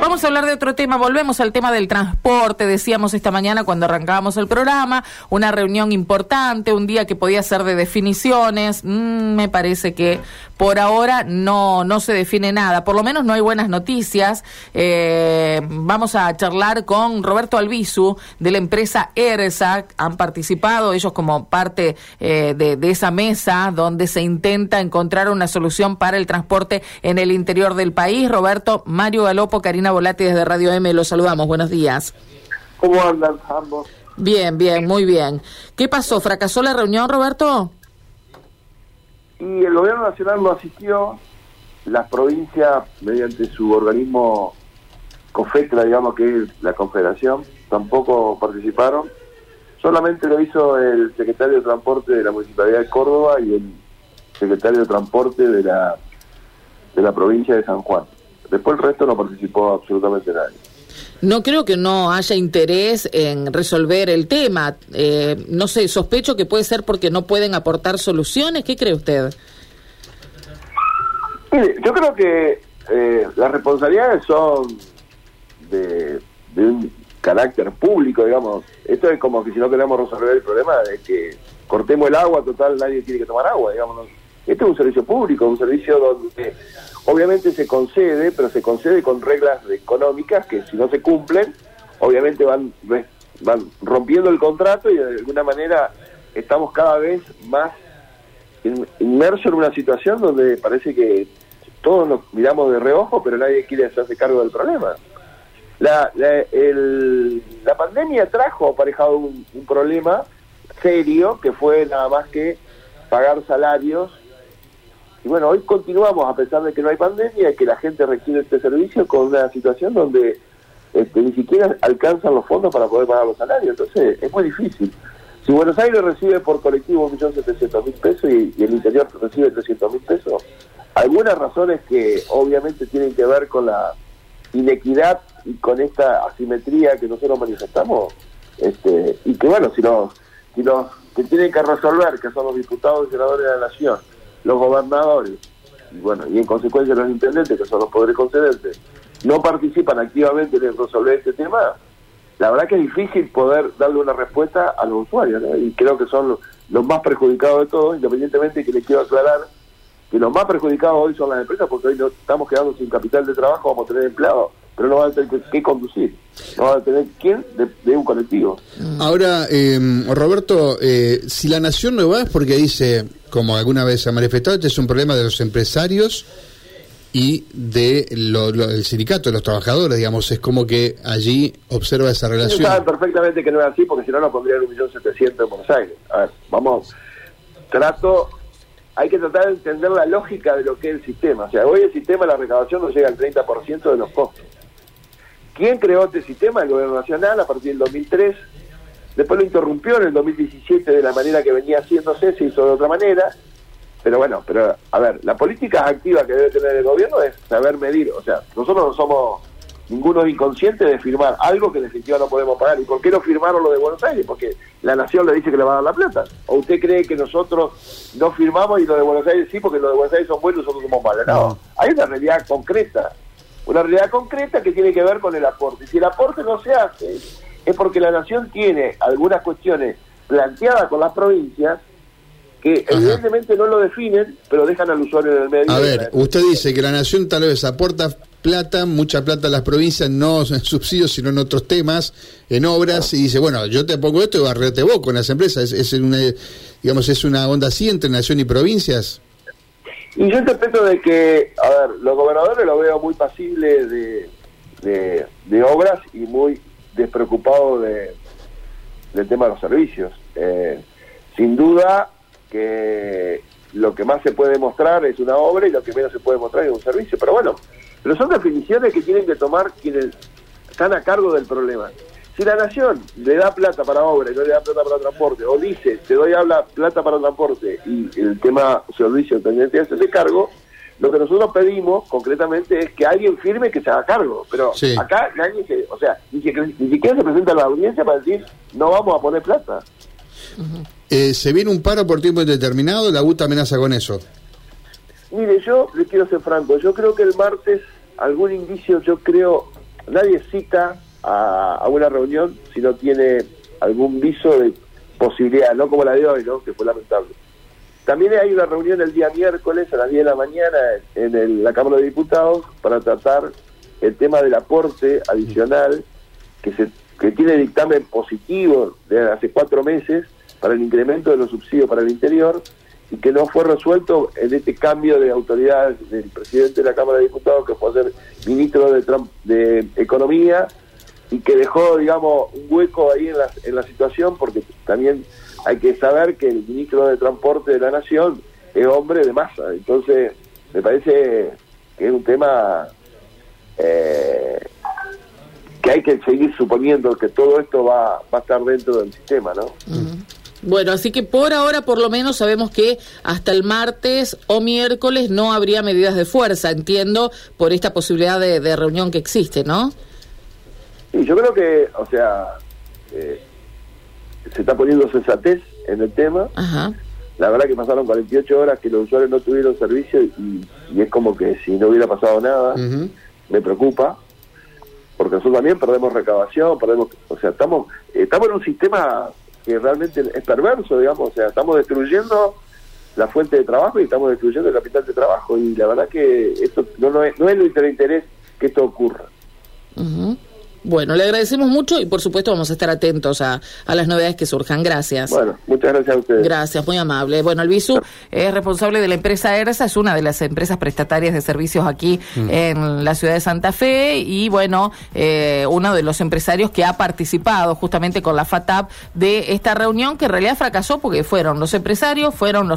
Vamos a hablar de otro tema, volvemos al tema del transporte, decíamos esta mañana cuando arrancábamos el programa, una reunión importante, un día que podía ser de definiciones, mm, me parece que por ahora no, no se define nada, por lo menos no hay buenas noticias. Eh, vamos a charlar con Roberto Albizu de la empresa ERSA, han participado ellos como parte eh, de, de esa mesa donde se intenta encontrar una solución para el transporte en el interior del país. Roberto, Mario Galopo, Karina Volati desde Radio M, los saludamos, buenos días. ¿Cómo andan ambos? Bien, bien, muy bien. ¿Qué pasó? ¿Fracasó la reunión, Roberto? Y el gobierno nacional no asistió, las provincias, mediante su organismo COFECLA, digamos que es la confederación, tampoco participaron. Solamente lo hizo el secretario de Transporte de la Municipalidad de Córdoba y el secretario de Transporte de la, de la provincia de San Juan. Después el resto no participó absolutamente nadie. No creo que no haya interés en resolver el tema. Eh, no sé, sospecho que puede ser porque no pueden aportar soluciones. ¿Qué cree usted? Yo creo que eh, las responsabilidades son de, de, un carácter público, digamos. Esto es como que si no queremos resolver el problema de que cortemos el agua, total, nadie tiene que tomar agua, digamos. Este es un servicio público, un servicio donde obviamente se concede, pero se concede con reglas económicas que si no se cumplen, obviamente van, van rompiendo el contrato y de alguna manera estamos cada vez más inmersos en una situación donde parece que todos nos miramos de reojo, pero nadie quiere hacerse cargo del problema. La, la, pandemia trajo aparejado un, un problema serio que fue nada más que pagar salarios y bueno, hoy continuamos, a pesar de que no hay pandemia, que la gente requiere este servicio con una situación donde este, ni siquiera alcanzan los fondos para poder pagar los salarios. Entonces, es muy difícil. Si Buenos Aires recibe por colectivo 1.700.000 pesos y, y el interior recibe 300.000 pesos, algunas razones que obviamente tienen que ver con la inequidad y con esta asimetría que nosotros manifestamos, este, y que bueno, si los, si los que tienen que resolver, que son los diputados y senadores de la Nación, los gobernadores, y bueno, y en consecuencia los intendentes, que son los poderes concedentes, no participan activamente en resolver este tema, la verdad que es difícil poder darle una respuesta a los usuarios, y creo que son los, más perjudicados de todos, independientemente que les quiero aclarar que los más perjudicados hoy son las empresas, porque hoy no estamos quedando sin capital de trabajo, vamos a tener empleados, pero no van a tener que, conducir, no van a tener quién de, de un colectivo. Ahora, eh, Roberto, eh, si la nación no va es porque dice, como alguna vez se ha manifestado, este es un problema de los empresarios y de lo, lo, del sindicato, de los trabajadores, digamos, es como que allí observa esa relación. Ellos saben perfectamente que no es así, porque si no nos pondrían un millón setecientos en Buenos Aires. A ver, vamos, trato, hay que tratar de entender la lógica de lo que es el sistema. O sea, hoy el sistema de la recaudación no llega al 30% de los costos. ¿Quién creó este sistema? El gobierno nacional a partir del 2003. Después lo interrumpió en el 2017 de la manera que venía haciéndose, se hizo de otra manera. Pero bueno, pero a ver, la política activa que debe tener el gobierno es saber medir. O sea, nosotros no somos ninguno inconsciente de firmar algo que en definitiva no podemos pagar. ¿Y por qué no firmaron lo de Buenos Aires? Porque la nación le dice que le va a dar la plata. ¿O usted cree que nosotros no firmamos y lo de Buenos Aires sí, porque lo de Buenos Aires son buenos y nosotros somos malos? No, no. hay una realidad concreta. Una realidad concreta que tiene que ver con el aporte. Si el aporte no se hace, es porque la nación tiene algunas cuestiones planteadas con las provincias que Ajá. evidentemente no lo definen, pero dejan al usuario en el medio. A ver, usted dice que la nación tal vez aporta plata, mucha plata a las provincias, no en subsidios, sino en otros temas, en obras, y dice, bueno, yo te pongo esto y barrete vos con las empresas. Es, es, una, digamos, es una onda así entre nación y provincias. Y yo interpreto de que, a ver, los gobernadores lo veo muy pasibles de, de, de obras y muy despreocupados de, del tema de los servicios. Eh, sin duda que lo que más se puede mostrar es una obra y lo que menos se puede mostrar es un servicio. Pero bueno, pero son definiciones que tienen que tomar quienes están a cargo del problema. Si la nación le da plata para obra y no le da plata para transporte, o dice, te doy habla plata para transporte y el tema servicio tendría que hacerse cargo, lo que nosotros pedimos concretamente es que alguien firme que se haga cargo. Pero sí. acá nadie se, o sea, ni siquiera, ni siquiera se presenta a la audiencia para decir, no vamos a poner plata. Uh -huh. eh, ¿Se viene un paro por tiempo indeterminado? ¿La UTA amenaza con eso? Mire, yo le quiero ser franco, yo creo que el martes algún indicio, yo creo, nadie cita a, a una reunión si no tiene algún viso de posibilidad, no como la de hoy, ¿no? que fue lamentable. También hay una reunión el día miércoles a las 10 de la mañana en la Cámara de Diputados para tratar el tema del aporte adicional que se que tiene dictamen positivo de hace cuatro meses para el incremento de los subsidios para el interior y que no fue resuelto en este cambio de autoridad del presidente de la Cámara de Diputados que fue a ser ministro de, de Economía y que dejó, digamos, un hueco ahí en la, en la situación porque también hay que saber que el ministro de Transporte de la Nación es hombre de masa. Entonces, me parece que es un tema eh, que hay que seguir suponiendo que todo esto va, va a estar dentro del sistema, ¿no? Bueno, así que por ahora por lo menos sabemos que hasta el martes o miércoles no habría medidas de fuerza, entiendo, por esta posibilidad de, de reunión que existe, ¿no? Y yo creo que, o sea, eh, se está poniendo sensatez en el tema. Ajá. La verdad que pasaron 48 horas que los usuarios no tuvieron servicio y, y es como que si no hubiera pasado nada, me preocupa, porque nosotros también perdemos recaudación, perdemos, o sea, estamos, estamos en un sistema que realmente es perverso, digamos, o sea, estamos destruyendo la fuente de trabajo y estamos destruyendo el capital de trabajo y la verdad que esto no, no es, no es nuestro interés que esto ocurra. Bueno, le agradecemos mucho y por supuesto vamos a estar atentos a, a las novedades que surjan. Gracias. Bueno, muchas gracias a ustedes. Gracias, muy amable. Bueno, el BISU es responsable de la empresa ERSA, es una de las empresas prestatarias de servicios aquí en la ciudad de Santa Fe y bueno, eh, uno de los empresarios que ha participado justamente con la FATAP de esta reunión que en realidad fracasó porque fueron los empresarios, fueron los